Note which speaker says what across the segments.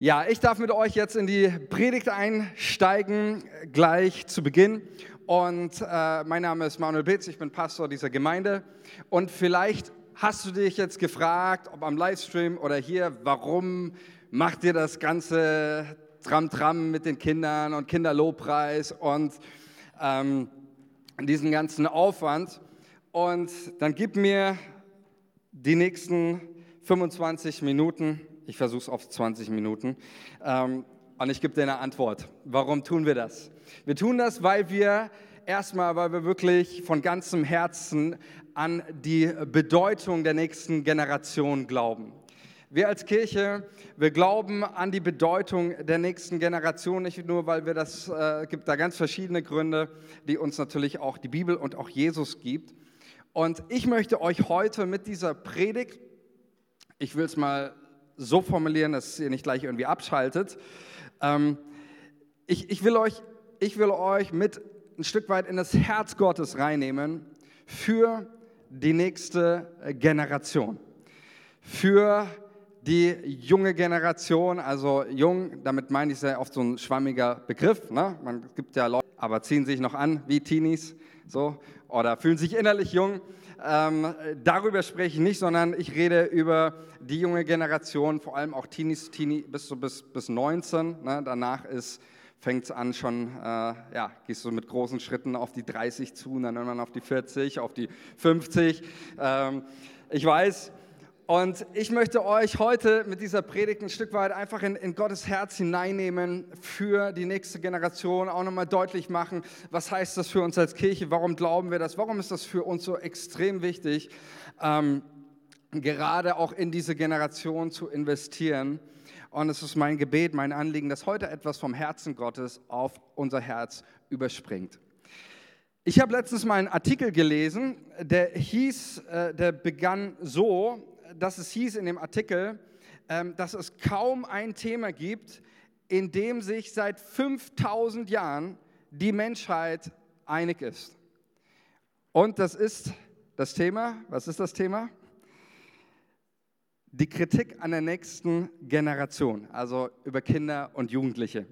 Speaker 1: Ja, ich darf mit euch jetzt in die Predigt einsteigen, gleich zu Beginn. Und äh, mein Name ist Manuel Bitz, ich bin Pastor dieser Gemeinde. Und vielleicht hast du dich jetzt gefragt, ob am Livestream oder hier, warum macht ihr das ganze Tram-Tram mit den Kindern und Kinderlobpreis und ähm, diesen ganzen Aufwand? Und dann gib mir die nächsten 25 Minuten, ich versuche es auf 20 Minuten, ähm, und ich gebe dir eine Antwort. Warum tun wir das? Wir tun das, weil wir erstmal, weil wir wirklich von ganzem Herzen an die Bedeutung der nächsten Generation glauben. Wir als Kirche, wir glauben an die Bedeutung der nächsten Generation, nicht nur, weil wir das, äh, gibt da ganz verschiedene Gründe, die uns natürlich auch die Bibel und auch Jesus gibt. Und ich möchte euch heute mit dieser Predigt, ich will es mal so formulieren, dass ihr nicht gleich irgendwie abschaltet, ähm, ich, ich, will euch, ich will euch mit ein Stück weit in das Herz Gottes reinnehmen für die nächste Generation, für die junge Generation, also jung, damit meine ich sehr oft so ein schwammiger Begriff. Ne? Man gibt ja Leute, aber ziehen sich noch an wie Teenies, so oder fühlen sich innerlich jung. Ähm, darüber spreche ich nicht, sondern ich rede über die junge Generation, vor allem auch Teenies, Teenie bis, bis, bis 19. Ne? Danach fängt es an schon, äh, ja, gehst du mit großen Schritten auf die 30 zu und dann irgendwann auf die 40, auf die 50. Ähm, ich weiß, und ich möchte euch heute mit dieser Predigt ein Stück weit einfach in, in, Gottes Herz hineinnehmen für die nächste Generation, auch nochmal deutlich machen, was heißt das für uns als Kirche, warum glauben wir das, warum ist das für uns so extrem wichtig, ähm, gerade auch in diese Generation zu investieren. Und es ist mein Gebet, mein Anliegen, dass heute etwas vom Herzen Gottes auf unser Herz überspringt. Ich habe letztens mal einen Artikel gelesen, der hieß, äh, der begann so, dass es hieß in dem Artikel, ähm, dass es kaum ein Thema gibt, in dem sich seit 5000 Jahren die Menschheit einig ist. Und das ist das Thema, was ist das Thema? Die Kritik an der nächsten Generation, also über Kinder und Jugendliche.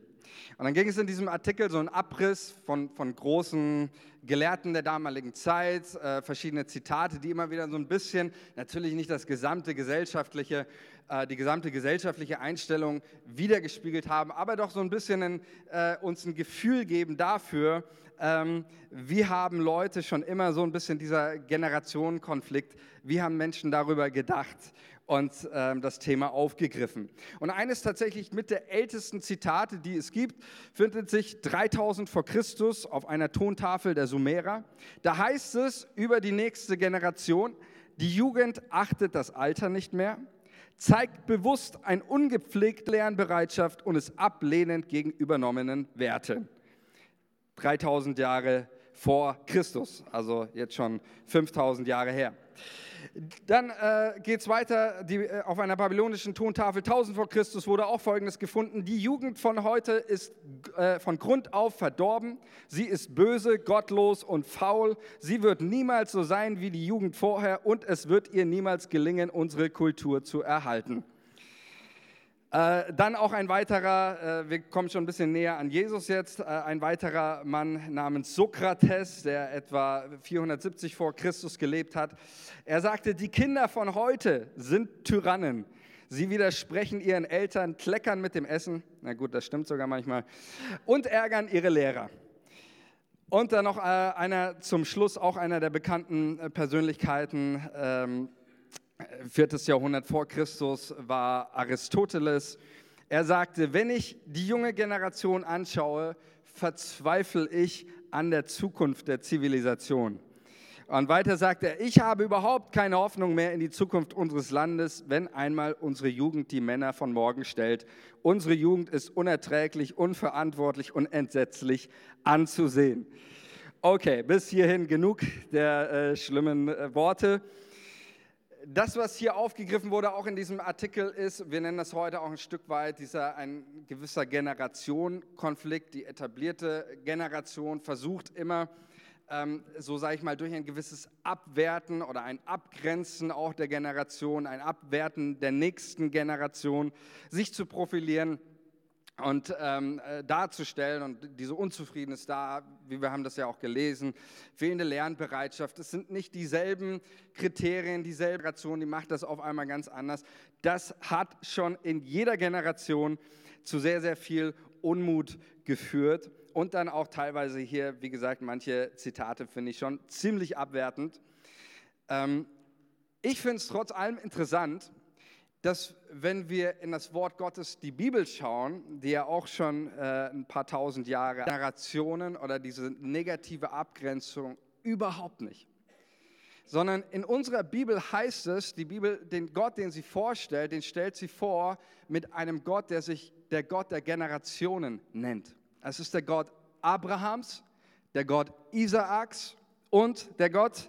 Speaker 1: Und dann ging es in diesem Artikel so ein Abriss von, von großen Gelehrten der damaligen Zeit, äh, verschiedene Zitate, die immer wieder so ein bisschen, natürlich nicht das gesamte gesellschaftliche, äh, die gesamte gesellschaftliche Einstellung wiedergespiegelt haben, aber doch so ein bisschen ein, äh, uns ein Gefühl geben dafür, ähm, wie haben Leute schon immer so ein bisschen dieser Generationenkonflikt, wie haben Menschen darüber gedacht und ähm, das Thema aufgegriffen. Und eines tatsächlich mit der ältesten Zitate, die es gibt, findet sich 3000 vor Christus auf einer Tontafel der Sumerer. Da heißt es über die nächste Generation, die Jugend achtet das Alter nicht mehr, zeigt bewusst eine ungepflegte Lernbereitschaft und ist ablehnend gegen übernommenen Werte. 3000 Jahre vor Christus, also jetzt schon 5000 Jahre her. Dann äh, geht es weiter die, äh, auf einer babylonischen Tontafel 1000 vor Christus wurde auch Folgendes gefunden. Die Jugend von heute ist äh, von Grund auf verdorben. Sie ist böse, gottlos und faul. Sie wird niemals so sein wie die Jugend vorher und es wird ihr niemals gelingen, unsere Kultur zu erhalten. Äh, dann auch ein weiterer, äh, wir kommen schon ein bisschen näher an Jesus jetzt, äh, ein weiterer Mann namens Sokrates, der etwa 470 vor Christus gelebt hat. Er sagte, die Kinder von heute sind Tyrannen. Sie widersprechen ihren Eltern, kleckern mit dem Essen, na gut, das stimmt sogar manchmal, und ärgern ihre Lehrer. Und dann noch einer zum Schluss, auch einer der bekannten Persönlichkeiten, ähm, viertes Jahrhundert vor Christus war Aristoteles. Er sagte, wenn ich die junge Generation anschaue, verzweifle ich an der Zukunft der Zivilisation. Und weiter sagt er, ich habe überhaupt keine Hoffnung mehr in die Zukunft unseres Landes, wenn einmal unsere Jugend die Männer von morgen stellt. Unsere Jugend ist unerträglich, unverantwortlich und entsetzlich anzusehen. Okay, bis hierhin genug der äh, schlimmen äh, Worte das, was hier aufgegriffen wurde, auch in diesem Artikel, ist, wir nennen das heute auch ein Stück weit, dieser ein gewisser Generationenkonflikt. Die etablierte Generation versucht immer, ähm, so sage ich mal, durch ein gewisses Abwerten oder ein Abgrenzen auch der Generation, ein Abwerten der nächsten Generation, sich zu profilieren und ähm, äh, darzustellen und diese Unzufriedenheit da, wie wir haben das ja auch gelesen, fehlende Lernbereitschaft. Es sind nicht dieselben Kriterien, dieselbe Generation, die macht das auf einmal ganz anders. Das hat schon in jeder Generation zu sehr, sehr viel Unmut geführt und dann auch teilweise hier, wie gesagt, manche Zitate finde ich schon ziemlich abwertend. Ähm, ich finde es trotz allem interessant, dass wenn wir in das Wort Gottes, die Bibel schauen, die ja auch schon äh, ein paar tausend Jahre, Generationen oder diese negative Abgrenzung überhaupt nicht. Sondern in unserer Bibel heißt es, die Bibel, den Gott, den sie vorstellt, den stellt sie vor mit einem Gott, der sich der Gott der Generationen nennt. Es ist der Gott Abrahams, der Gott Isaaks und der Gott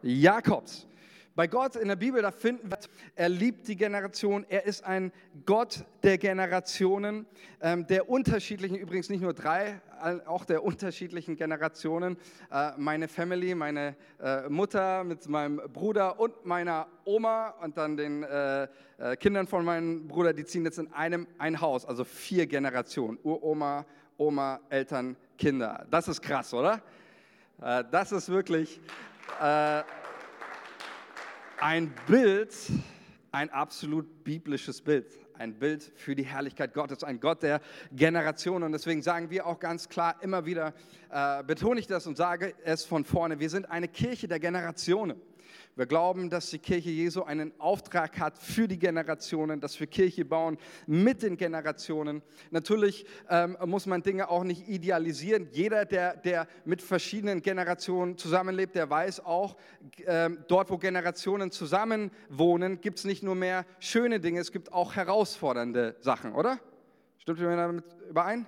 Speaker 1: Jakobs. Bei Gott in der Bibel, da finden wir, er liebt die Generation, er ist ein Gott der Generationen, ähm, der unterschiedlichen, übrigens nicht nur drei, auch der unterschiedlichen Generationen. Äh, meine Family, meine äh, Mutter mit meinem Bruder und meiner Oma und dann den äh, Kindern von meinem Bruder, die ziehen jetzt in einem ein Haus, also vier Generationen. Uroma, Oma, Eltern, Kinder. Das ist krass, oder? Das ist wirklich äh, ein Bild, ein absolut biblisches Bild, ein Bild für die Herrlichkeit Gottes, ein Gott der Generationen. Und deswegen sagen wir auch ganz klar immer wieder, äh, betone ich das und sage es von vorne, wir sind eine Kirche der Generationen. Wir glauben, dass die Kirche Jesu einen Auftrag hat für die Generationen, dass wir Kirche bauen mit den Generationen. Natürlich ähm, muss man Dinge auch nicht idealisieren. Jeder, der, der mit verschiedenen Generationen zusammenlebt, der weiß auch, ähm, dort, wo Generationen zusammenwohnen, gibt es nicht nur mehr schöne Dinge, es gibt auch herausfordernde Sachen, oder? Stimmt ihr damit überein?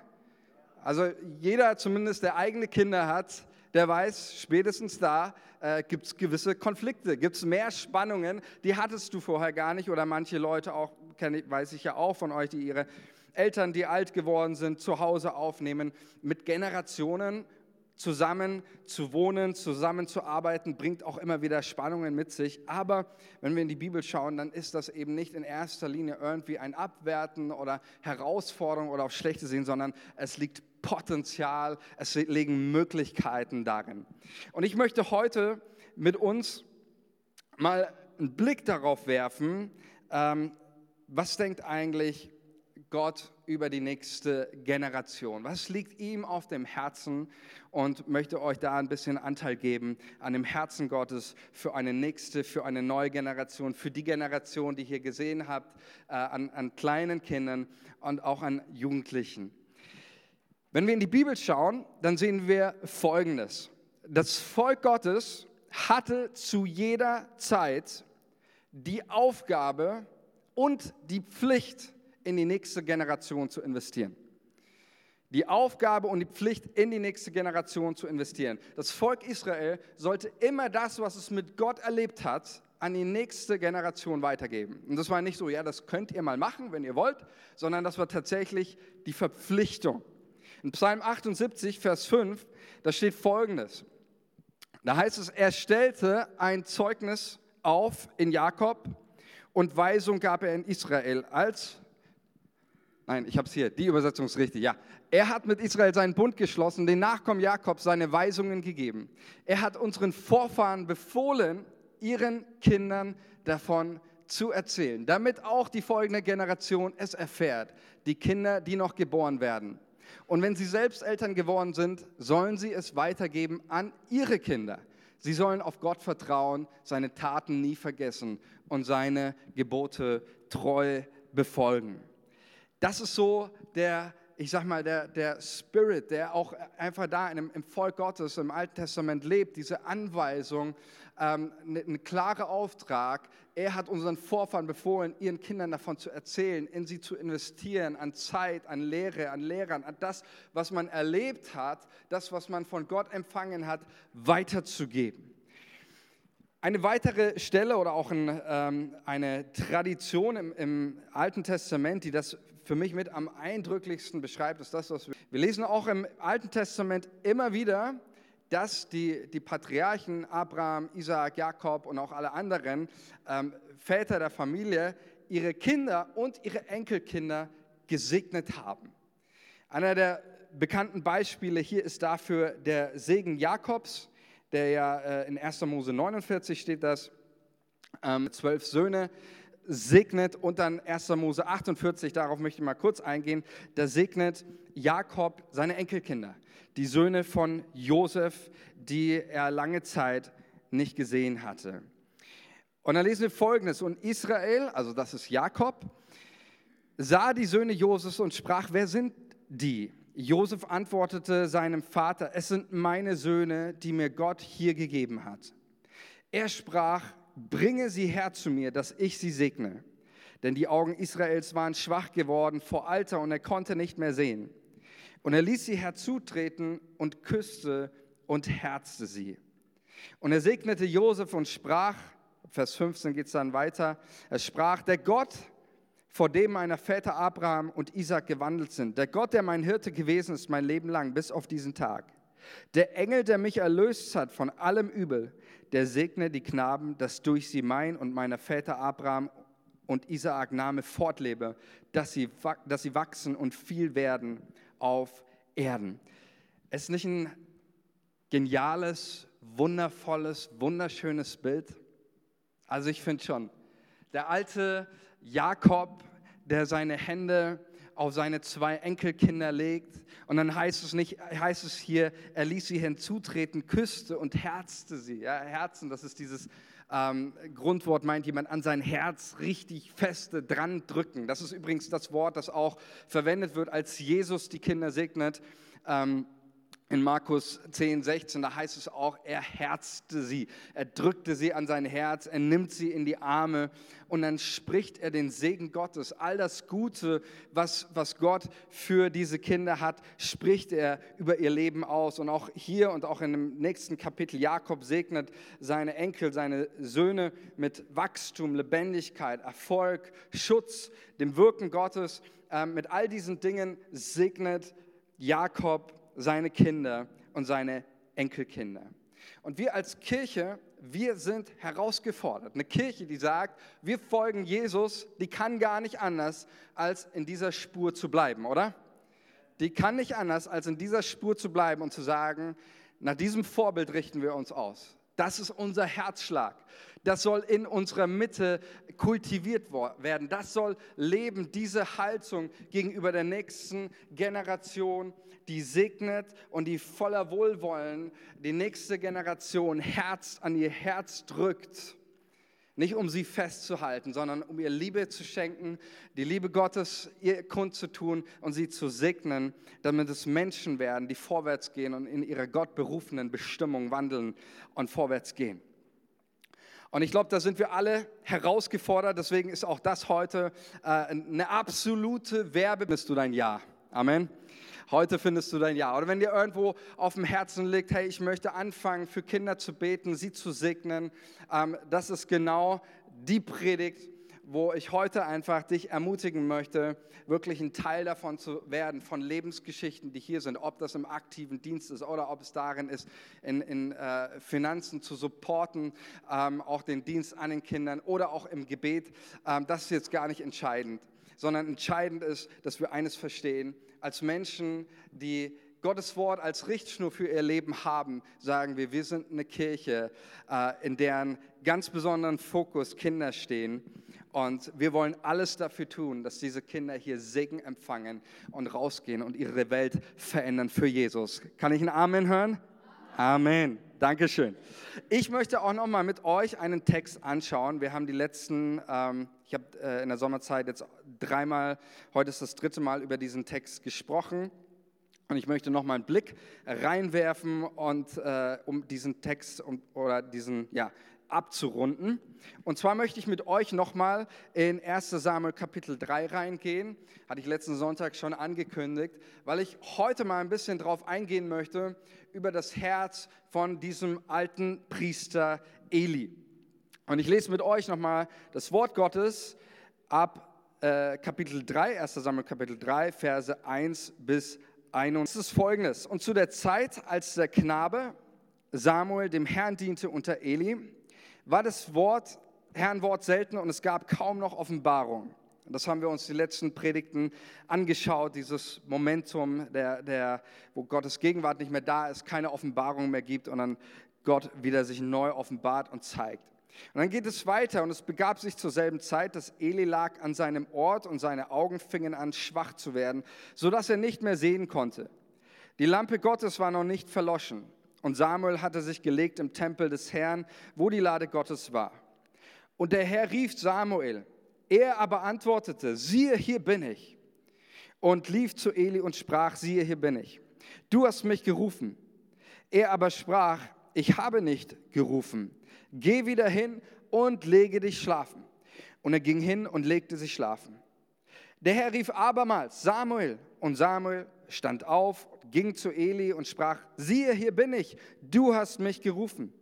Speaker 1: Also jeder, zumindest der eigene Kinder hat, der weiß, spätestens da äh, gibt es gewisse Konflikte, gibt es mehr Spannungen, die hattest du vorher gar nicht oder manche Leute auch, kenn, weiß ich ja auch von euch, die ihre Eltern, die alt geworden sind, zu Hause aufnehmen. Mit Generationen zusammen zu wohnen, zusammen zu arbeiten, bringt auch immer wieder Spannungen mit sich. Aber wenn wir in die Bibel schauen, dann ist das eben nicht in erster Linie irgendwie ein Abwerten oder Herausforderung oder auf Schlechte sehen, sondern es liegt Potenzial, es liegen Möglichkeiten darin. Und ich möchte heute mit uns mal einen Blick darauf werfen, ähm, was denkt eigentlich Gott über die nächste Generation? Was liegt ihm auf dem Herzen? Und möchte euch da ein bisschen Anteil geben an dem Herzen Gottes für eine nächste, für eine neue Generation, für die Generation, die ihr gesehen habt, äh, an, an kleinen Kindern und auch an Jugendlichen. Wenn wir in die Bibel schauen, dann sehen wir Folgendes. Das Volk Gottes hatte zu jeder Zeit die Aufgabe und die Pflicht, in die nächste Generation zu investieren. Die Aufgabe und die Pflicht, in die nächste Generation zu investieren. Das Volk Israel sollte immer das, was es mit Gott erlebt hat, an die nächste Generation weitergeben. Und das war nicht so, ja, das könnt ihr mal machen, wenn ihr wollt, sondern das war tatsächlich die Verpflichtung. In Psalm 78, Vers 5, da steht folgendes. Da heißt es, er stellte ein Zeugnis auf in Jakob und Weisung gab er in Israel. Als, nein, ich habe es hier, die Übersetzung ist richtig, ja. Er hat mit Israel seinen Bund geschlossen, den Nachkommen Jakobs seine Weisungen gegeben. Er hat unseren Vorfahren befohlen, ihren Kindern davon zu erzählen, damit auch die folgende Generation es erfährt, die Kinder, die noch geboren werden. Und wenn sie selbst Eltern geworden sind, sollen sie es weitergeben an ihre Kinder. Sie sollen auf Gott vertrauen, seine Taten nie vergessen und seine Gebote treu befolgen. Das ist so der, ich sag mal, der, der Spirit, der auch einfach da im, im Volk Gottes im Alten Testament lebt, diese Anweisung, ähm, ne, ein klarer Auftrag. Er hat unseren Vorfahren befohlen, ihren Kindern davon zu erzählen, in sie zu investieren, an Zeit, an Lehre, an Lehrern, an das, was man erlebt hat, das, was man von Gott empfangen hat, weiterzugeben. Eine weitere Stelle oder auch ein, ähm, eine Tradition im, im, Alten Testament, die das für mich mit am eindrücklichsten beschreibt, ist das, was wir, wir lesen auch im Alten Testament immer wieder, dass die, die Patriarchen Abraham, Isaac, Jakob und auch alle anderen ähm, Väter der Familie ihre Kinder und ihre Enkelkinder gesegnet haben. Einer der bekannten Beispiele hier ist dafür der Segen Jakobs, der ja äh, in 1. Mose 49 steht das, ähm, zwölf Söhne segnet und dann 1. Mose 48, darauf möchte ich mal kurz eingehen, da segnet Jakob seine Enkelkinder, die Söhne von Josef, die er lange Zeit nicht gesehen hatte. Und dann lesen wir folgendes, und Israel, also das ist Jakob, sah die Söhne Josefs und sprach, wer sind die? Josef antwortete seinem Vater, es sind meine Söhne, die mir Gott hier gegeben hat. Er sprach, bringe sie her zu mir, dass ich sie segne. Denn die Augen Israels waren schwach geworden vor Alter und er konnte nicht mehr sehen. Und er ließ sie herzutreten und küsste und herzte sie. Und er segnete Josef und sprach, Vers 15 geht es dann weiter, er sprach, der Gott, vor dem meine Väter Abraham und Isaac gewandelt sind, der Gott, der mein Hirte gewesen ist mein Leben lang, bis auf diesen Tag, der Engel, der mich erlöst hat von allem Übel, der segne die Knaben, dass durch sie mein und meiner Väter Abraham und Isaak Name fortlebe, dass sie, dass sie wachsen und viel werden auf Erden. Es ist nicht ein geniales, wundervolles, wunderschönes Bild. Also ich finde schon, der alte Jakob, der seine Hände auf seine zwei Enkelkinder legt. Und dann heißt es nicht, heißt es hier, er ließ sie hinzutreten, küsste und herzte sie. Ja, Herzen, das ist dieses ähm, Grundwort, meint jemand, an sein Herz richtig feste dran drücken. Das ist übrigens das Wort, das auch verwendet wird, als Jesus die Kinder segnet. Ähm, in Markus 10, 16, da heißt es auch, er herzte sie, er drückte sie an sein Herz, er nimmt sie in die Arme und dann spricht er den Segen Gottes. All das Gute, was, was Gott für diese Kinder hat, spricht er über ihr Leben aus. Und auch hier und auch in dem nächsten Kapitel, Jakob segnet seine Enkel, seine Söhne mit Wachstum, Lebendigkeit, Erfolg, Schutz, dem Wirken Gottes. Ähm, mit all diesen Dingen segnet Jakob seine Kinder und seine Enkelkinder. Und wir als Kirche, wir sind herausgefordert. Eine Kirche, die sagt, wir folgen Jesus, die kann gar nicht anders, als in dieser Spur zu bleiben, oder? Die kann nicht anders, als in dieser Spur zu bleiben und zu sagen, nach diesem Vorbild richten wir uns aus. Das ist unser Herzschlag. Das soll in unserer Mitte kultiviert werden. Das soll leben, diese Haltung gegenüber der nächsten Generation, die segnet und die voller Wohlwollen die nächste Generation Herz an ihr Herz drückt. Nicht um sie festzuhalten, sondern um ihr Liebe zu schenken, die Liebe Gottes ihr kundzutun und sie zu segnen, damit es Menschen werden, die vorwärts gehen und in ihrer Gott berufenen Bestimmung wandeln und vorwärts gehen. Und ich glaube, da sind wir alle herausgefordert. Deswegen ist auch das heute äh, eine absolute Werbe. Bist du dein Ja? Amen. Heute findest du dein Ja. Oder wenn dir irgendwo auf dem Herzen liegt, hey, ich möchte anfangen, für Kinder zu beten, sie zu segnen, ähm, das ist genau die Predigt, wo ich heute einfach dich ermutigen möchte, wirklich ein Teil davon zu werden, von Lebensgeschichten, die hier sind, ob das im aktiven Dienst ist oder ob es darin ist, in, in äh, Finanzen zu supporten, ähm, auch den Dienst an den Kindern oder auch im Gebet. Ähm, das ist jetzt gar nicht entscheidend, sondern entscheidend ist, dass wir eines verstehen, als Menschen, die Gottes Wort als Richtschnur für ihr Leben haben, sagen wir, wir sind eine Kirche, äh, in deren ganz besonderen Fokus Kinder stehen. Und wir wollen alles dafür tun, dass diese Kinder hier Segen empfangen und rausgehen und ihre Welt verändern für Jesus. Kann ich ein Amen hören? Amen. Dankeschön. Ich möchte auch noch mal mit euch einen Text anschauen. Wir haben die letzten, ähm, ich habe äh, in der Sommerzeit jetzt dreimal, heute ist das dritte Mal über diesen Text gesprochen. Und ich möchte noch mal einen Blick reinwerfen und äh, um diesen Text um, oder diesen ja, abzurunden. Und zwar möchte ich mit euch nochmal in 1 Samuel Kapitel 3 reingehen. Hatte ich letzten Sonntag schon angekündigt, weil ich heute mal ein bisschen drauf eingehen möchte über das Herz von diesem alten Priester Eli. Und ich lese mit euch nochmal das Wort Gottes ab äh, Kapitel 3, 1 Samuel Kapitel 3, Verse 1 bis 1. Es ist folgendes. Und zu der Zeit, als der Knabe Samuel dem Herrn diente unter Eli, war das Wort, Herrnwort selten und es gab kaum noch Offenbarung. Das haben wir uns die letzten Predigten angeschaut, dieses Momentum, der, der, wo Gottes Gegenwart nicht mehr da ist, keine Offenbarung mehr gibt und dann Gott wieder sich neu offenbart und zeigt. Und dann geht es weiter und es begab sich zur selben Zeit, dass Eli lag an seinem Ort und seine Augen fingen an schwach zu werden, sodass er nicht mehr sehen konnte. Die Lampe Gottes war noch nicht verloschen und Samuel hatte sich gelegt im Tempel des Herrn, wo die Lade Gottes war. Und der Herr rief Samuel, er aber antwortete, siehe, hier bin ich. Und lief zu Eli und sprach, siehe, hier bin ich. Du hast mich gerufen. Er aber sprach, ich habe nicht gerufen. Geh wieder hin und lege dich schlafen. Und er ging hin und legte sich schlafen. Der Herr rief abermals, Samuel. Und Samuel stand auf, ging zu Eli und sprach, siehe, hier bin ich, du hast mich gerufen.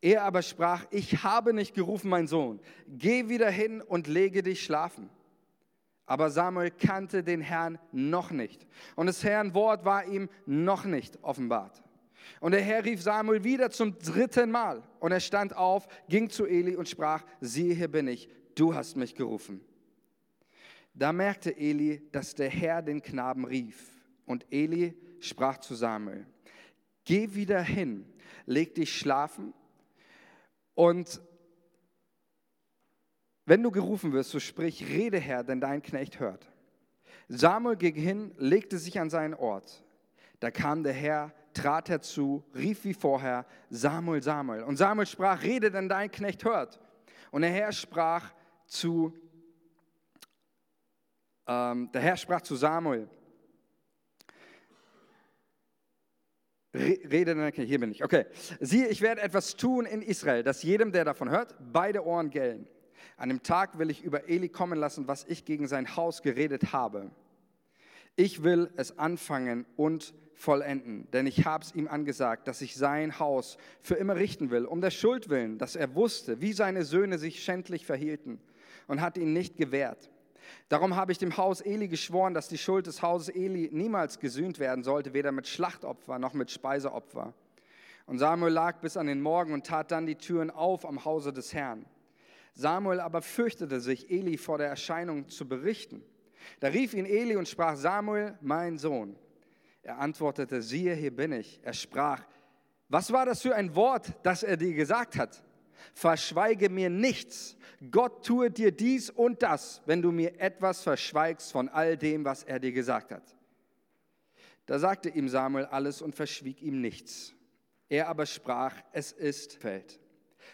Speaker 1: Er aber sprach, ich habe nicht gerufen, mein Sohn, geh wieder hin und lege dich schlafen. Aber Samuel kannte den Herrn noch nicht und des Herrn Wort war ihm noch nicht offenbart. Und der Herr rief Samuel wieder zum dritten Mal und er stand auf, ging zu Eli und sprach, siehe, hier bin ich, du hast mich gerufen. Da merkte Eli, dass der Herr den Knaben rief und Eli sprach zu Samuel, geh wieder hin, leg dich schlafen und wenn du gerufen wirst, so sprich, rede Herr, denn dein Knecht hört. Samuel ging hin, legte sich an seinen Ort. Da kam der Herr, trat herzu, rief wie vorher, Samuel, Samuel. Und Samuel sprach, rede, denn dein Knecht hört. Und der Herr sprach zu, ähm, der Herr sprach zu Samuel, Rede, hier bin ich. Okay. Siehe, ich werde etwas tun in Israel, dass jedem, der davon hört, beide Ohren gellen. An dem Tag will ich über Eli kommen lassen, was ich gegen sein Haus geredet habe. Ich will es anfangen und vollenden, denn ich habe es ihm angesagt, dass ich sein Haus für immer richten will, um der Schuld willen, dass er wusste, wie seine Söhne sich schändlich verhielten und hat ihn nicht gewährt. Darum habe ich dem Haus Eli geschworen, dass die Schuld des Hauses Eli niemals gesühnt werden sollte, weder mit Schlachtopfer noch mit Speiseopfer. Und Samuel lag bis an den Morgen und tat dann die Türen auf am Hause des Herrn. Samuel aber fürchtete sich, Eli vor der Erscheinung zu berichten. Da rief ihn Eli und sprach, Samuel, mein Sohn. Er antwortete, siehe, hier bin ich. Er sprach, was war das für ein Wort, das er dir gesagt hat? Verschweige mir nichts. Gott tue dir dies und das, wenn du mir etwas verschweigst von all dem, was er dir gesagt hat. Da sagte ihm Samuel alles und verschwieg ihm nichts. Er aber sprach, es ist Feld.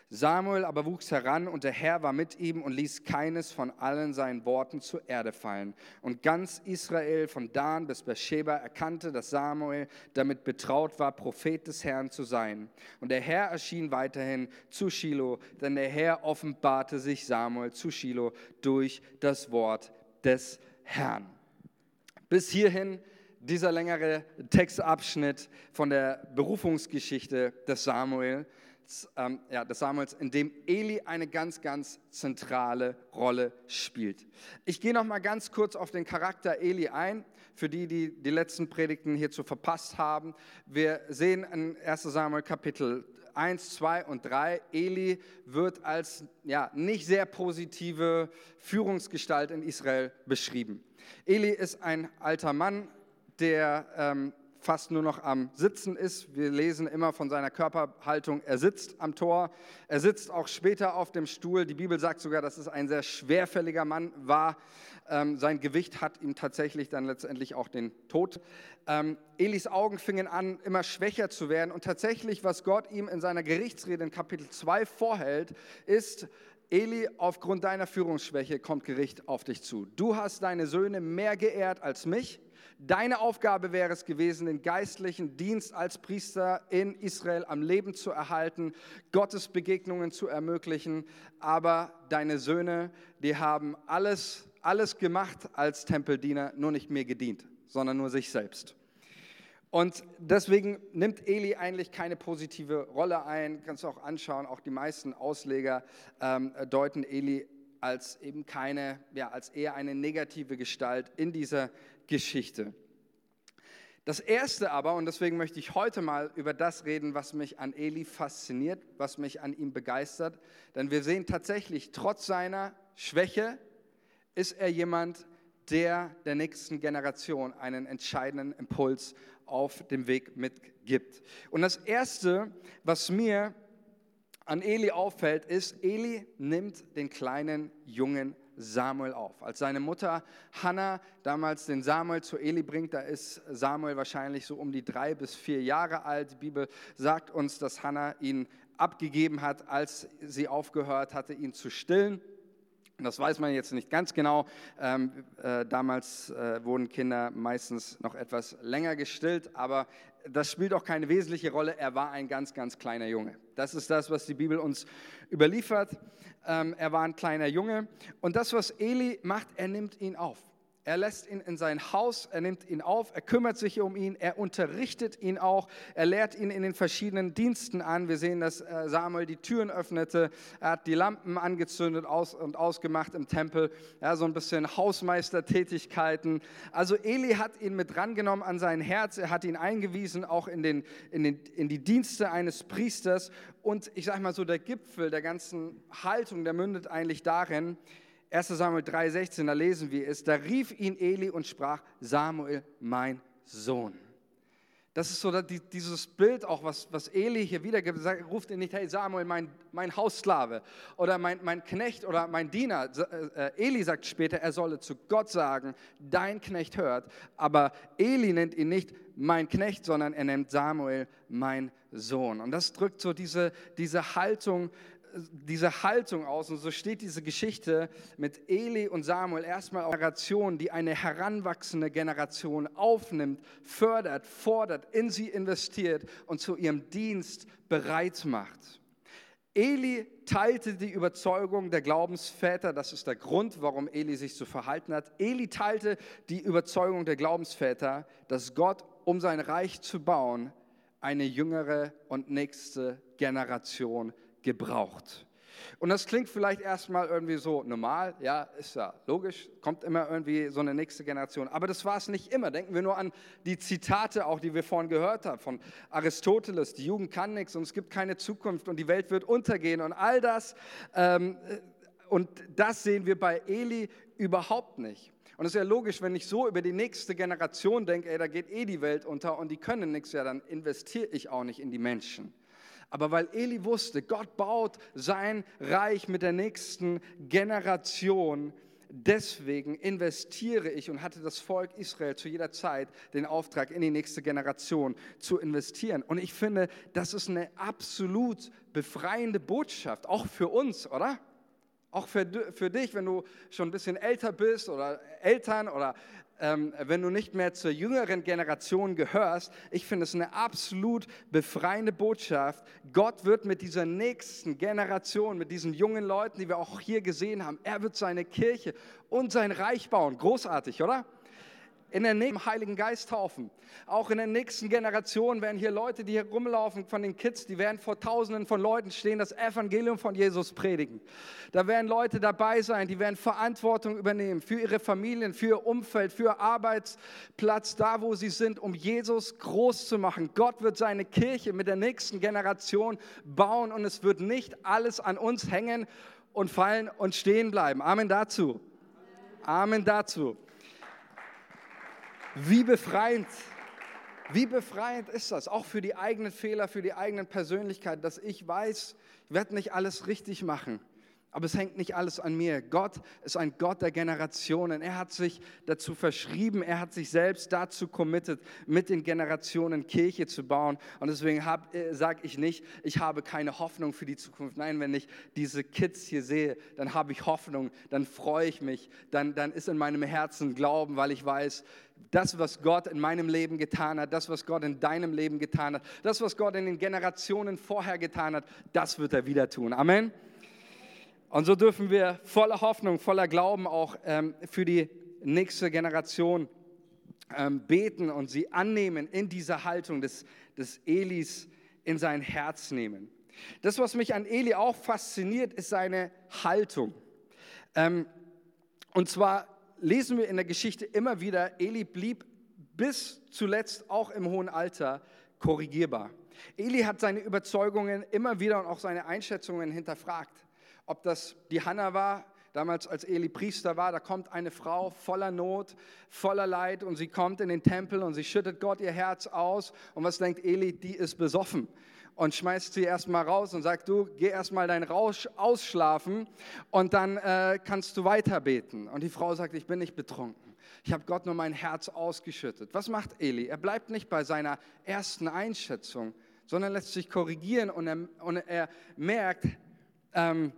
Speaker 1: Samuel aber wuchs heran und der Herr war mit ihm und ließ keines von allen seinen Worten zur Erde fallen. Und ganz Israel von Dan bis Beersheba erkannte, dass Samuel damit betraut war, Prophet des Herrn zu sein. Und der Herr erschien weiterhin zu Shiloh, denn der Herr offenbarte sich Samuel zu Shiloh durch das Wort des Herrn. Bis hierhin dieser längere Textabschnitt von der Berufungsgeschichte des Samuel ähm, ja, des Samuels, in dem Eli eine ganz, ganz zentrale Rolle spielt. Ich gehe noch mal ganz kurz auf den Charakter Eli ein, für die, die die letzten Predigten hierzu verpasst haben. Wir sehen in 1 Samuel Kapitel 1, 2 und 3, Eli wird als ja, nicht sehr positive Führungsgestalt in Israel beschrieben. Eli ist ein alter Mann, der ähm, fast nur noch am Sitzen ist. Wir lesen immer von seiner Körperhaltung, er sitzt am Tor, er sitzt auch später auf dem Stuhl. Die Bibel sagt sogar, dass es ein sehr schwerfälliger Mann war. Ähm, sein Gewicht hat ihm tatsächlich dann letztendlich auch den Tod. Ähm, Elis Augen fingen an, immer schwächer zu werden. Und tatsächlich, was Gott ihm in seiner Gerichtsrede in Kapitel 2 vorhält, ist, Eli, aufgrund deiner Führungsschwäche kommt Gericht auf dich zu. Du hast deine Söhne mehr geehrt als mich Deine Aufgabe wäre es gewesen, den geistlichen Dienst als Priester in Israel am Leben zu erhalten, Gottes Begegnungen zu ermöglichen. Aber deine Söhne, die haben alles, alles gemacht als Tempeldiener, nur nicht mir gedient, sondern nur sich selbst. Und deswegen nimmt Eli eigentlich keine positive Rolle ein. Kannst du auch anschauen, auch die meisten Ausleger ähm, deuten Eli als eben keine, ja, als eher eine negative Gestalt in dieser Geschichte. Das Erste aber, und deswegen möchte ich heute mal über das reden, was mich an Eli fasziniert, was mich an ihm begeistert, denn wir sehen tatsächlich, trotz seiner Schwäche ist er jemand, der der nächsten Generation einen entscheidenden Impuls auf dem Weg mitgibt. Und das Erste, was mir an Eli auffällt, ist, Eli nimmt den kleinen Jungen Samuel auf. Als seine Mutter Hannah damals den Samuel zu Eli bringt, da ist Samuel wahrscheinlich so um die drei bis vier Jahre alt. Die Bibel sagt uns, dass Hannah ihn abgegeben hat, als sie aufgehört hatte, ihn zu stillen. Das weiß man jetzt nicht ganz genau. Ähm, äh, damals äh, wurden Kinder meistens noch etwas länger gestillt, aber das spielt auch keine wesentliche Rolle. Er war ein ganz, ganz kleiner Junge. Das ist das, was die Bibel uns überliefert. Ähm, er war ein kleiner Junge. Und das, was Eli macht, er nimmt ihn auf. Er lässt ihn in sein Haus, er nimmt ihn auf, er kümmert sich um ihn, er unterrichtet ihn auch, er lehrt ihn in den verschiedenen Diensten an. Wir sehen, dass äh, Samuel die Türen öffnete, er hat die Lampen angezündet und ausgemacht im Tempel, ja, so ein bisschen Hausmeistertätigkeiten. Also Eli hat ihn mit drangenommen an sein Herz, er hat ihn eingewiesen auch in, den, in, den, in die Dienste eines Priesters. Und ich sage mal so, der Gipfel der ganzen Haltung, der mündet eigentlich darin, 1 Samuel 3,16, da lesen wir es, da rief ihn Eli und sprach, Samuel, mein Sohn. Das ist so dieses Bild auch, was, was Eli hier wiedergibt. Er ruft ihn nicht, hey Samuel, mein, mein Haussklave oder mein, mein Knecht oder mein Diener. Äh, Eli sagt später, er solle zu Gott sagen, dein Knecht hört. Aber Eli nennt ihn nicht mein Knecht, sondern er nennt Samuel mein Sohn. Und das drückt so diese, diese Haltung diese Haltung aus. Und so steht diese Geschichte mit Eli und Samuel erstmal auf Generation, die eine heranwachsende Generation aufnimmt, fördert, fordert, in sie investiert und zu ihrem Dienst bereit macht. Eli teilte die Überzeugung der Glaubensväter, das ist der Grund, warum Eli sich so verhalten hat. Eli teilte die Überzeugung der Glaubensväter, dass Gott, um sein Reich zu bauen, eine jüngere und nächste Generation gebraucht. Und das klingt vielleicht erstmal irgendwie so normal, ja, ist ja logisch, kommt immer irgendwie so eine nächste Generation. Aber das war es nicht immer. Denken wir nur an die Zitate, auch die wir vorhin gehört haben, von Aristoteles, die Jugend kann nichts und es gibt keine Zukunft und die Welt wird untergehen und all das. Ähm, und das sehen wir bei Eli überhaupt nicht. Und es ist ja logisch, wenn ich so über die nächste Generation denke, ey, da geht eh die Welt unter und die können nichts, ja, dann investiere ich auch nicht in die Menschen. Aber weil Eli wusste, Gott baut sein Reich mit der nächsten Generation, deswegen investiere ich und hatte das Volk Israel zu jeder Zeit den Auftrag, in die nächste Generation zu investieren. Und ich finde, das ist eine absolut befreiende Botschaft, auch für uns, oder? Auch für, für dich, wenn du schon ein bisschen älter bist oder Eltern oder ähm, wenn du nicht mehr zur jüngeren Generation gehörst. Ich finde es eine absolut befreiende Botschaft. Gott wird mit dieser nächsten Generation, mit diesen jungen Leuten, die wir auch hier gesehen haben, er wird seine Kirche und sein Reich bauen. Großartig, oder? In der nächsten Heiligen Geist taufen. Auch in der nächsten Generation werden hier Leute, die hier rumlaufen von den Kids, die werden vor Tausenden von Leuten stehen, das Evangelium von Jesus predigen. Da werden Leute dabei sein, die werden Verantwortung übernehmen für ihre Familien, für ihr Umfeld, für ihr Arbeitsplatz, da wo sie sind, um Jesus groß zu machen. Gott wird seine Kirche mit der nächsten Generation bauen und es wird nicht alles an uns hängen und fallen und stehen bleiben. Amen dazu. Amen dazu. Wie befreiend, wie befreiend ist das, auch für die eigenen Fehler, für die eigenen Persönlichkeiten, dass ich weiß, ich werde nicht alles richtig machen. Aber es hängt nicht alles an mir. Gott ist ein Gott der Generationen. Er hat sich dazu verschrieben, er hat sich selbst dazu committed, mit den Generationen Kirche zu bauen. Und deswegen äh, sage ich nicht, ich habe keine Hoffnung für die Zukunft. Nein, wenn ich diese Kids hier sehe, dann habe ich Hoffnung, dann freue ich mich, dann, dann ist in meinem Herzen Glauben, weil ich weiß, das, was Gott in meinem Leben getan hat, das, was Gott in deinem Leben getan hat, das, was Gott in den Generationen vorher getan hat, das wird er wieder tun. Amen. Und so dürfen wir voller Hoffnung, voller Glauben auch ähm, für die nächste Generation ähm, beten und sie annehmen in dieser Haltung des, des Elis in sein Herz nehmen. Das, was mich an Eli auch fasziniert, ist seine Haltung. Ähm, und zwar lesen wir in der Geschichte immer wieder, Eli blieb bis zuletzt auch im hohen Alter korrigierbar. Eli hat seine Überzeugungen immer wieder und auch seine Einschätzungen hinterfragt. Ob das die Hanna war, damals als Eli Priester war, da kommt eine Frau voller Not, voller Leid und sie kommt in den Tempel und sie schüttet Gott ihr Herz aus. Und was denkt Eli? Die ist besoffen und schmeißt sie erstmal raus und sagt, du geh erstmal dein Rausch ausschlafen und dann äh, kannst du weiter beten. Und die Frau sagt, ich bin nicht betrunken. Ich habe Gott nur mein Herz ausgeschüttet. Was macht Eli? Er bleibt nicht bei seiner ersten Einschätzung, sondern lässt sich korrigieren und er, und er merkt, ähm,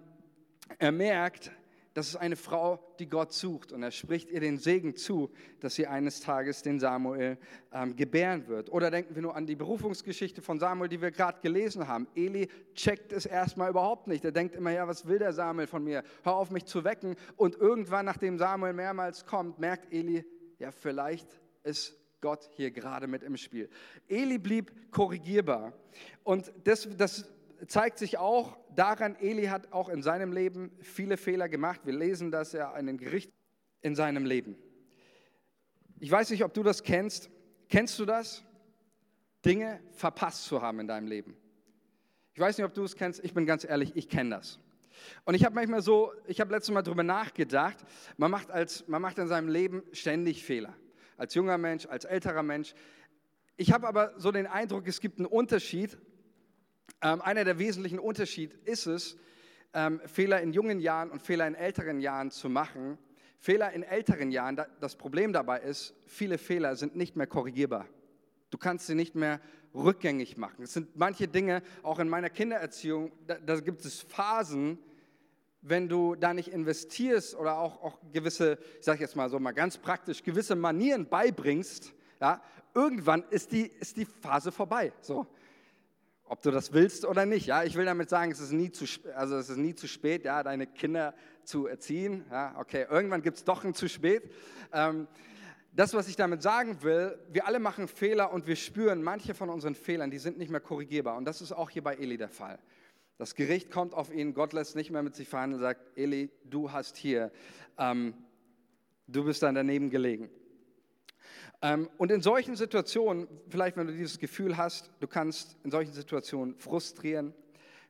Speaker 1: er merkt, das ist eine Frau, die Gott sucht und er spricht ihr den Segen zu, dass sie eines Tages den Samuel ähm, gebären wird. Oder denken wir nur an die Berufungsgeschichte von Samuel, die wir gerade gelesen haben. Eli checkt es erstmal überhaupt nicht. Er denkt immer, ja, was will der Samuel von mir? Hör auf, mich zu wecken. Und irgendwann, nachdem Samuel mehrmals kommt, merkt Eli, ja, vielleicht ist Gott hier gerade mit im Spiel. Eli blieb korrigierbar. Und das, das zeigt sich auch daran, Eli hat auch in seinem Leben viele Fehler gemacht. Wir lesen das ja in dem Gericht in seinem Leben. Ich weiß nicht, ob du das kennst. Kennst du das? Dinge verpasst zu haben in deinem Leben. Ich weiß nicht, ob du es kennst. Ich bin ganz ehrlich, ich kenne das. Und ich habe manchmal so, ich habe letztes Mal darüber nachgedacht, man macht, als, man macht in seinem Leben ständig Fehler. Als junger Mensch, als älterer Mensch. Ich habe aber so den Eindruck, es gibt einen Unterschied ähm, einer der wesentlichen Unterschiede ist es, ähm, Fehler in jungen Jahren und Fehler in älteren Jahren zu machen. Fehler in älteren Jahren, das Problem dabei ist, viele Fehler sind nicht mehr korrigierbar. Du kannst sie nicht mehr rückgängig machen. Es sind manche Dinge, auch in meiner Kindererziehung, da, da gibt es Phasen, wenn du da nicht investierst oder auch, auch gewisse, ich sage jetzt mal so mal ganz praktisch, gewisse Manieren beibringst, ja, irgendwann ist die, ist die Phase vorbei. So ob du das willst oder nicht. Ja, ich will damit sagen, es ist nie zu, also es ist nie zu spät, ja, deine Kinder zu erziehen. Ja, okay, irgendwann gibt es doch ein zu spät. Ähm, das, was ich damit sagen will, wir alle machen Fehler und wir spüren, manche von unseren Fehlern, die sind nicht mehr korrigierbar. Und das ist auch hier bei Eli der Fall. Das Gericht kommt auf ihn, Gott lässt nicht mehr mit sich verhandeln und sagt, Eli, du hast hier, ähm, du bist dann daneben gelegen. Ähm, und in solchen Situationen, vielleicht wenn du dieses Gefühl hast, du kannst in solchen Situationen frustrieren,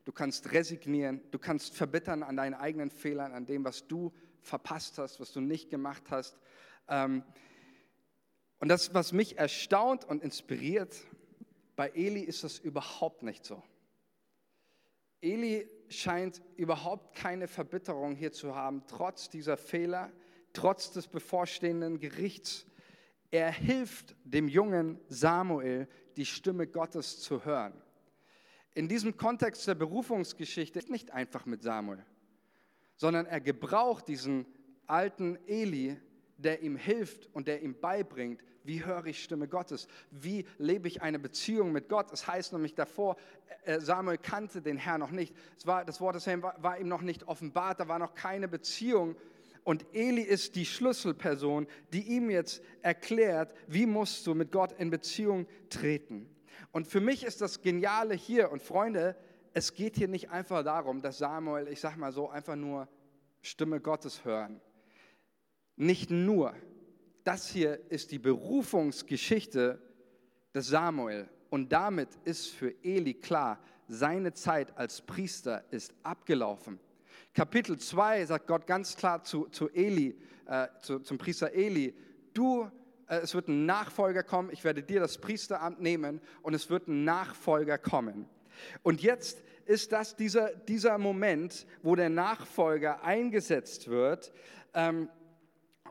Speaker 1: du kannst resignieren, du kannst verbittern an deinen eigenen Fehlern, an dem, was du verpasst hast, was du nicht gemacht hast. Ähm, und das, was mich erstaunt und inspiriert, bei Eli ist das überhaupt nicht so. Eli scheint überhaupt keine Verbitterung hier zu haben, trotz dieser Fehler, trotz des bevorstehenden Gerichts er hilft dem jungen Samuel, die Stimme Gottes zu hören. In diesem Kontext der Berufungsgeschichte ist nicht einfach mit Samuel, sondern er gebraucht diesen alten Eli, der ihm hilft und der ihm beibringt, wie höre ich Stimme Gottes, wie lebe ich eine Beziehung mit Gott. Es das heißt nämlich davor, äh, Samuel kannte den Herrn noch nicht. War, das Wort des Herrn war, war ihm noch nicht offenbart, da war noch keine Beziehung und Eli ist die Schlüsselperson, die ihm jetzt erklärt, wie musst du mit Gott in Beziehung treten. Und für mich ist das Geniale hier, und Freunde, es geht hier nicht einfach darum, dass Samuel, ich sag mal so, einfach nur Stimme Gottes hören. Nicht nur. Das hier ist die Berufungsgeschichte des Samuel. Und damit ist für Eli klar, seine Zeit als Priester ist abgelaufen. Kapitel 2 sagt Gott ganz klar zu, zu Eli, äh, zu, zum Priester Eli, du, äh, es wird ein Nachfolger kommen, ich werde dir das Priesteramt nehmen und es wird ein Nachfolger kommen. Und jetzt ist das dieser, dieser Moment, wo der Nachfolger eingesetzt wird ähm,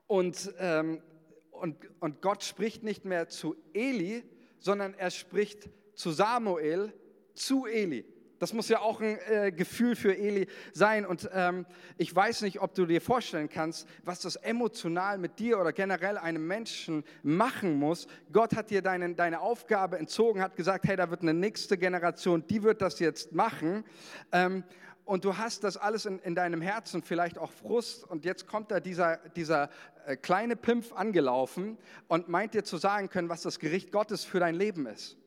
Speaker 1: und, ähm, und, und Gott spricht nicht mehr zu Eli, sondern er spricht zu Samuel, zu Eli. Das muss ja auch ein äh, Gefühl für Eli sein. Und ähm, ich weiß nicht, ob du dir vorstellen kannst, was das emotional mit dir oder generell einem Menschen machen muss. Gott hat dir deine, deine Aufgabe entzogen, hat gesagt, hey, da wird eine nächste Generation, die wird das jetzt machen. Ähm, und du hast das alles in, in, deinem Herzen, vielleicht auch Frust. Und jetzt kommt da dieser, dieser äh, kleine Pimpf angelaufen und meint dir zu sagen können, was das Gericht Gottes für dein Leben ist.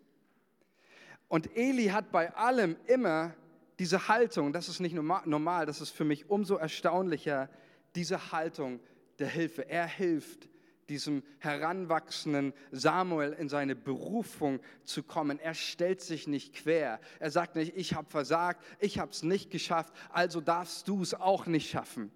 Speaker 1: Und Eli hat bei allem immer diese Haltung, das ist nicht normal, das ist für mich umso erstaunlicher, diese Haltung der Hilfe. Er hilft diesem heranwachsenden Samuel in seine Berufung zu kommen. Er stellt sich nicht quer. Er sagt nicht, ich habe versagt, ich habe es nicht geschafft, also darfst du es auch nicht schaffen.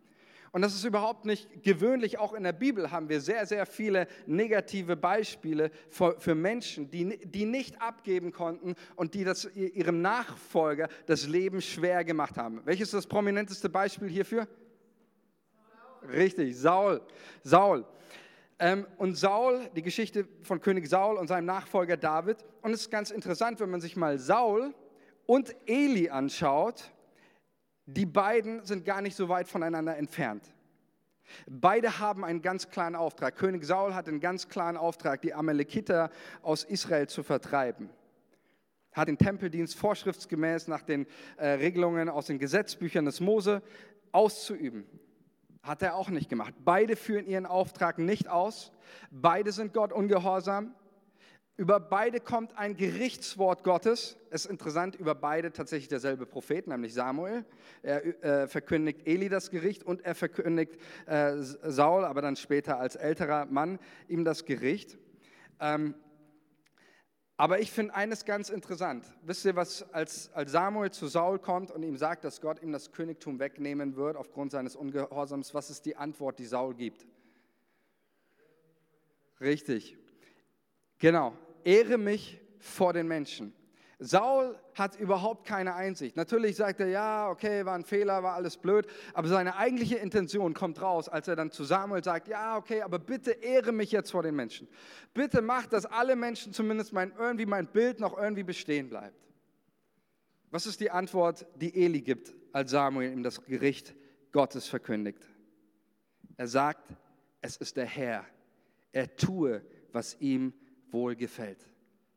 Speaker 1: Und das ist überhaupt nicht gewöhnlich. Auch in der Bibel haben wir sehr, sehr viele negative Beispiele für, Menschen, die, die nicht abgeben konnten und die das, ihrem Nachfolger das Leben schwer gemacht haben. Welches ist das prominenteste Beispiel hierfür? Richtig, Saul. Saul. Ähm, und Saul, die Geschichte von König Saul und seinem Nachfolger David. Und es ist ganz interessant, wenn man sich mal Saul und Eli anschaut. Die beiden sind gar nicht so weit voneinander entfernt. Beide haben einen ganz klaren Auftrag. König Saul hat einen ganz klaren Auftrag, die Amalekiter aus Israel zu vertreiben. Hat den Tempeldienst vorschriftsgemäß nach den äh, Regelungen aus den Gesetzbüchern des Mose auszuüben. Hat er auch nicht gemacht. Beide führen ihren Auftrag nicht aus. Beide sind Gott ungehorsam. Über beide kommt ein Gerichtswort Gottes. Es ist interessant, über beide tatsächlich derselbe Prophet, nämlich Samuel. Er äh, verkündigt Eli das Gericht und er verkündigt äh, Saul, aber dann später als älterer Mann, ihm das Gericht. Ähm, aber ich finde eines ganz interessant. Wisst ihr, was als, als Samuel zu Saul kommt und ihm sagt, dass Gott ihm das Königtum wegnehmen wird aufgrund seines Ungehorsams, was ist die Antwort, die Saul gibt? Richtig. Genau. Ehre mich vor den Menschen. Saul hat überhaupt keine Einsicht. Natürlich sagt er, ja, okay, war ein Fehler, war alles blöd, aber seine eigentliche Intention kommt raus, als er dann zu Samuel sagt, ja, okay, aber bitte ehre mich jetzt vor den Menschen. Bitte mach, dass alle Menschen zumindest mein, irgendwie mein Bild noch irgendwie bestehen bleibt. Was ist die Antwort, die Eli gibt, als Samuel ihm das Gericht Gottes verkündigt? Er sagt, es ist der Herr. Er tue, was ihm wohlgefällt.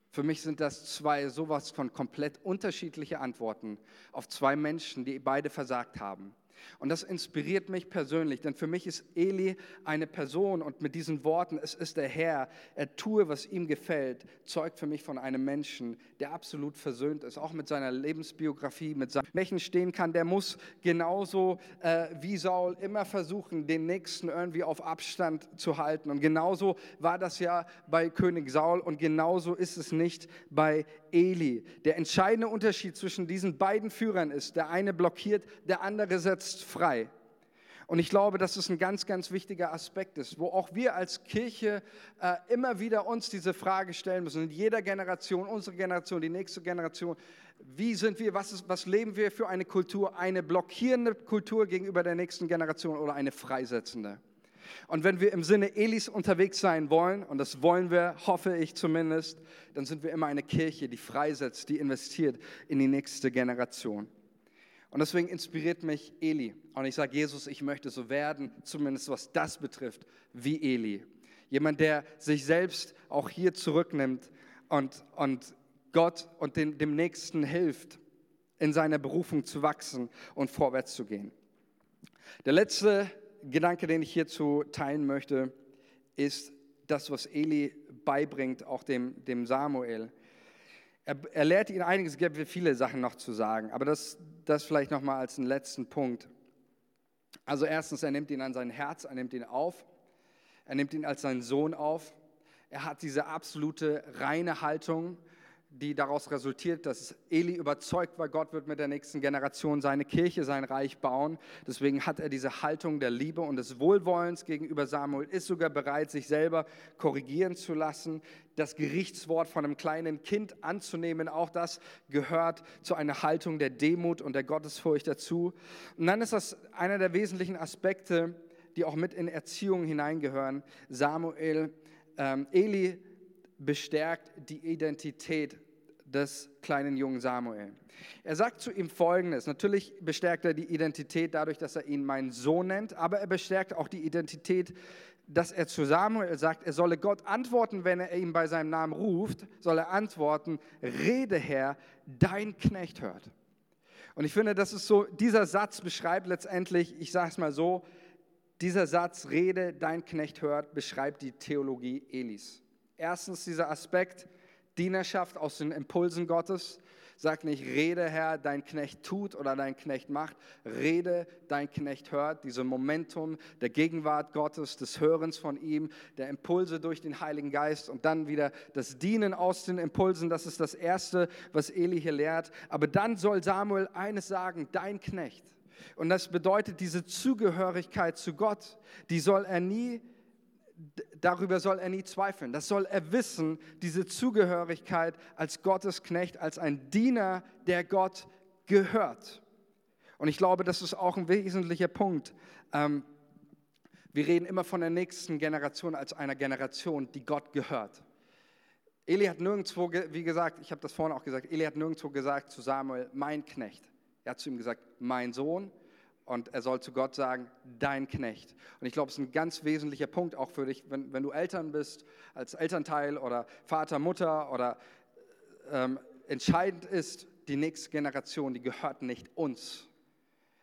Speaker 1: Für mich sind das zwei sowas von komplett unterschiedliche Antworten auf zwei Menschen, die beide versagt haben. Und das inspiriert mich persönlich, denn für mich ist Eli eine Person und mit diesen Worten, es ist der Herr, er tue, was ihm gefällt, zeugt für mich von einem Menschen, der absolut versöhnt ist, auch mit seiner Lebensbiografie, mit seinen Schwächen stehen kann. Der muss genauso äh, wie Saul immer versuchen, den Nächsten irgendwie auf Abstand zu halten. Und genauso war das ja bei König Saul und genauso ist es nicht bei Eli. Der entscheidende Unterschied zwischen diesen beiden Führern ist, der eine blockiert, der andere setzt frei. Und ich glaube, dass es ein ganz, ganz wichtiger Aspekt ist, wo auch wir als Kirche äh, immer wieder uns diese Frage stellen müssen. In jeder Generation, unsere Generation, die nächste Generation, wie sind wir, was, ist, was leben wir für eine Kultur? Eine blockierende Kultur gegenüber der nächsten Generation oder eine freisetzende? Und wenn wir im Sinne Elis unterwegs sein wollen, und das wollen wir, hoffe ich zumindest, dann sind wir immer eine Kirche, die freisetzt, die investiert in die nächste Generation. Und deswegen inspiriert mich Eli. Und ich sage, Jesus, ich möchte so werden, zumindest was das betrifft, wie Eli. Jemand, der sich selbst auch hier zurücknimmt und, und Gott und den, dem Nächsten hilft, in seiner Berufung zu wachsen und vorwärts zu gehen. Der letzte Gedanke, den ich hierzu teilen möchte, ist das, was Eli beibringt, auch dem, dem Samuel. Er, er lehrt ihn einiges, es gibt viele Sachen noch zu sagen, aber das, das vielleicht nochmal als einen letzten Punkt. Also erstens, er nimmt ihn an sein Herz, er nimmt ihn auf, er nimmt ihn als seinen Sohn auf. Er hat diese absolute reine Haltung, die daraus resultiert, dass Eli überzeugt war, Gott wird mit der nächsten Generation seine Kirche, sein Reich bauen. Deswegen hat er diese Haltung der Liebe und des Wohlwollens gegenüber Samuel, ist sogar bereit, sich selber korrigieren zu lassen, das Gerichtswort von einem kleinen Kind anzunehmen. Auch das gehört zu einer Haltung der Demut und der Gottesfurcht dazu. Und dann ist das einer der wesentlichen Aspekte, die auch mit in Erziehung hineingehören. Samuel, ähm, Eli bestärkt die Identität des kleinen jungen Samuel. Er sagt zu ihm Folgendes. Natürlich bestärkt er die Identität dadurch, dass er ihn meinen Sohn nennt, aber er bestärkt auch die Identität, dass er zu Samuel sagt, er solle Gott antworten, wenn er ihn bei seinem Namen ruft, soll er antworten, rede Herr, dein Knecht hört. Und ich finde, das ist so, dieser Satz beschreibt letztendlich, ich sage es mal so, dieser Satz, rede, dein Knecht hört, beschreibt die Theologie Elis. Erstens dieser Aspekt, Dienerschaft aus den Impulsen Gottes. Sag nicht, rede Herr, dein Knecht tut oder dein Knecht macht. Rede, dein Knecht hört. Diese Momentum der Gegenwart Gottes, des Hörens von ihm, der Impulse durch den Heiligen Geist und dann wieder das Dienen aus den Impulsen. Das ist das Erste, was Eli hier lehrt. Aber dann soll Samuel eines sagen, dein Knecht. Und das bedeutet diese Zugehörigkeit zu Gott, die soll er nie darüber soll er nie zweifeln. Das soll er wissen, diese Zugehörigkeit als Gottes Knecht, als ein Diener, der Gott gehört. Und ich glaube, das ist auch ein wesentlicher Punkt. Ähm, wir reden immer von der nächsten Generation als einer Generation, die Gott gehört. Eli hat nirgendwo, wie gesagt, ich habe das vorhin auch gesagt, Eli hat nirgendwo gesagt zu Samuel, mein Knecht. Er hat zu ihm gesagt, mein Sohn und er soll zu Gott sagen, dein Knecht. Und ich glaube, es ist ein ganz wesentlicher Punkt auch für dich, wenn, wenn du Eltern bist, als Elternteil oder Vater, Mutter oder ähm, entscheidend ist, die nächste Generation, die gehört nicht uns,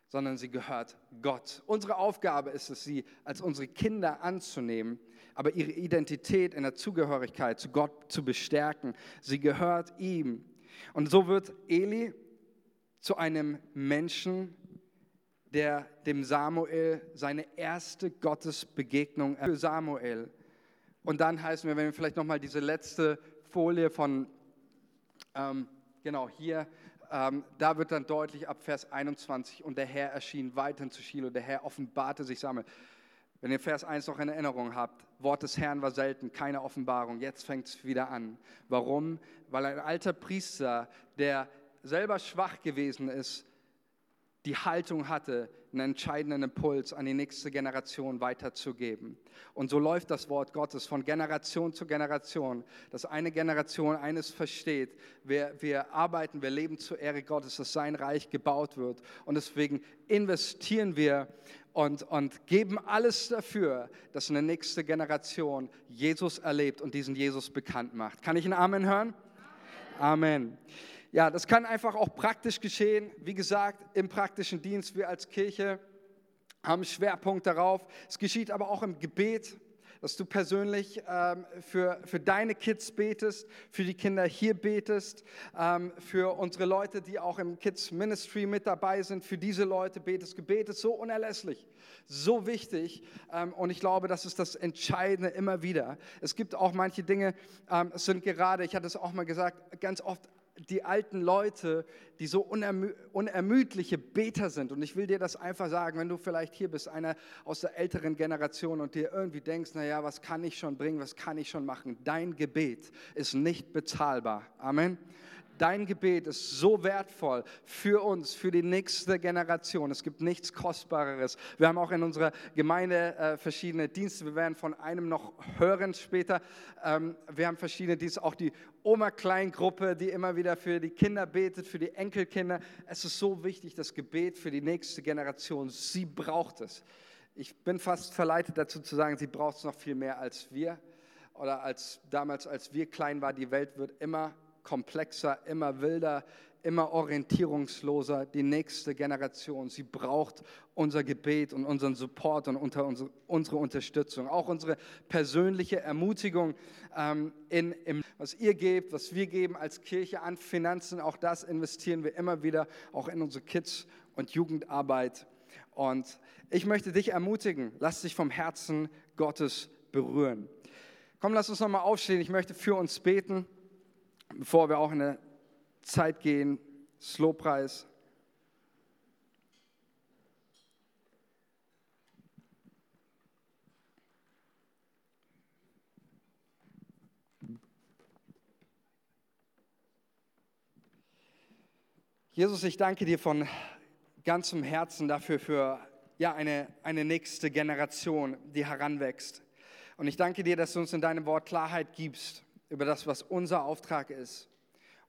Speaker 1: sondern sie gehört Gott. Unsere Aufgabe ist es, sie als unsere Kinder anzunehmen, aber ihre Identität in der Zugehörigkeit zu Gott zu bestärken. Sie gehört ihm. Und so wird Eli zu einem Menschen, der dem Samuel seine erste Gottesbegegnung für Samuel. Und dann heißen wir, wenn wir vielleicht nochmal diese letzte Folie von, ähm, genau hier, ähm, da wird dann deutlich ab Vers 21, und der Herr erschien weiterhin zu Shiloh, der Herr offenbarte sich Samuel. Wenn ihr Vers 1 noch in Erinnerung habt, Wort des Herrn war selten, keine Offenbarung, jetzt fängt es wieder an. Warum? Weil ein alter Priester, der selber schwach gewesen ist, die Haltung hatte, einen entscheidenden Impuls an die nächste Generation weiterzugeben. Und so läuft das Wort Gottes von Generation zu Generation, dass eine Generation eines versteht, wir, wir arbeiten, wir leben zur Ehre Gottes, dass sein Reich gebaut wird. Und deswegen investieren wir und, und geben alles dafür, dass eine nächste Generation Jesus erlebt und diesen Jesus bekannt macht. Kann ich einen Amen hören? Amen. Amen. Ja, das kann einfach auch praktisch geschehen. Wie gesagt, im praktischen Dienst, wir als Kirche haben Schwerpunkt darauf. Es geschieht aber auch im Gebet, dass du persönlich ähm, für, für deine Kids betest, für die Kinder hier betest, ähm, für unsere Leute, die auch im Kids Ministry mit dabei sind, für diese Leute betest. Gebet ist so unerlässlich, so wichtig ähm, und ich glaube, das ist das Entscheidende immer wieder. Es gibt auch manche Dinge, ähm, es sind gerade, ich hatte es auch mal gesagt, ganz oft die alten Leute, die so unermü unermüdliche Beter sind. Und ich will dir das einfach sagen, wenn du vielleicht hier bist, einer aus der älteren Generation und dir irgendwie denkst, naja, was kann ich schon bringen, was kann ich schon machen? Dein Gebet ist nicht bezahlbar. Amen. Dein Gebet ist so wertvoll für uns, für die nächste Generation. Es gibt nichts Kostbareres. Wir haben auch in unserer Gemeinde äh, verschiedene Dienste. Wir werden von einem noch hören später. Ähm, wir haben verschiedene Dienste, auch die Oma-Kleingruppe, die immer wieder für die Kinder betet, für die Enkelkinder. Es ist so wichtig, das Gebet für die nächste Generation. Sie braucht es. Ich bin fast verleitet dazu zu sagen, sie braucht es noch viel mehr als wir oder als damals, als wir klein waren. Die Welt wird immer komplexer, immer wilder, immer orientierungsloser. Die nächste Generation, sie braucht unser Gebet und unseren Support und unsere, unsere Unterstützung. Auch unsere persönliche Ermutigung, ähm, in, in, was ihr gebt, was wir geben als Kirche an Finanzen. Auch das investieren wir immer wieder, auch in unsere Kids- und Jugendarbeit. Und ich möchte dich ermutigen, lass dich vom Herzen Gottes berühren. Komm, lass uns nochmal aufstehen. Ich möchte für uns beten bevor wir auch in eine Zeit gehen, Slowpreis. Jesus, ich danke dir von ganzem Herzen dafür, für ja, eine, eine nächste Generation, die heranwächst. Und ich danke dir, dass du uns in deinem Wort Klarheit gibst über das, was unser Auftrag ist.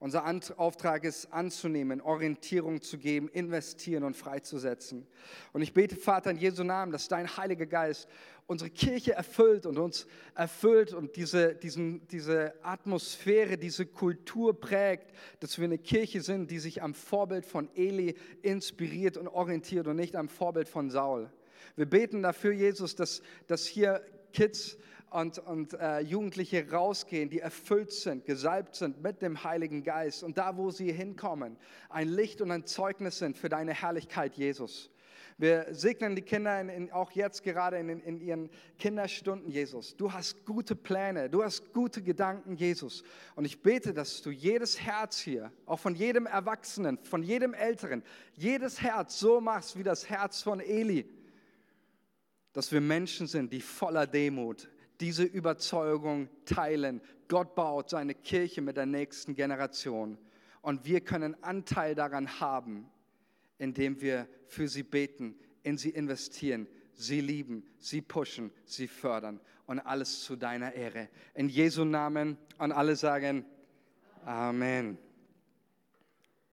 Speaker 1: Unser Auftrag ist anzunehmen, Orientierung zu geben, investieren und freizusetzen. Und ich bete, Vater, in Jesu Namen, dass dein Heiliger Geist unsere Kirche erfüllt und uns erfüllt und diese, diesen, diese Atmosphäre, diese Kultur prägt, dass wir eine Kirche sind, die sich am Vorbild von Eli inspiriert und orientiert und nicht am Vorbild von Saul. Wir beten dafür, Jesus, dass, dass hier Kids und, und äh, Jugendliche rausgehen, die erfüllt sind, gesalbt sind mit dem Heiligen Geist und da, wo sie hinkommen, ein Licht und ein Zeugnis sind für deine Herrlichkeit, Jesus. Wir segnen die Kinder in, in, auch jetzt gerade in, in ihren Kinderstunden, Jesus. Du hast gute Pläne, du hast gute Gedanken, Jesus. Und ich bete, dass du jedes Herz hier, auch von jedem Erwachsenen, von jedem Älteren, jedes Herz so machst wie das Herz von Eli. Dass wir Menschen sind, die voller Demut diese Überzeugung teilen. Gott baut seine Kirche mit der nächsten Generation. Und wir können Anteil daran haben indem wir für sie beten, in sie investieren, sie lieben, sie pushen, sie fördern und alles zu deiner Ehre. In Jesu Namen und alle sagen Amen.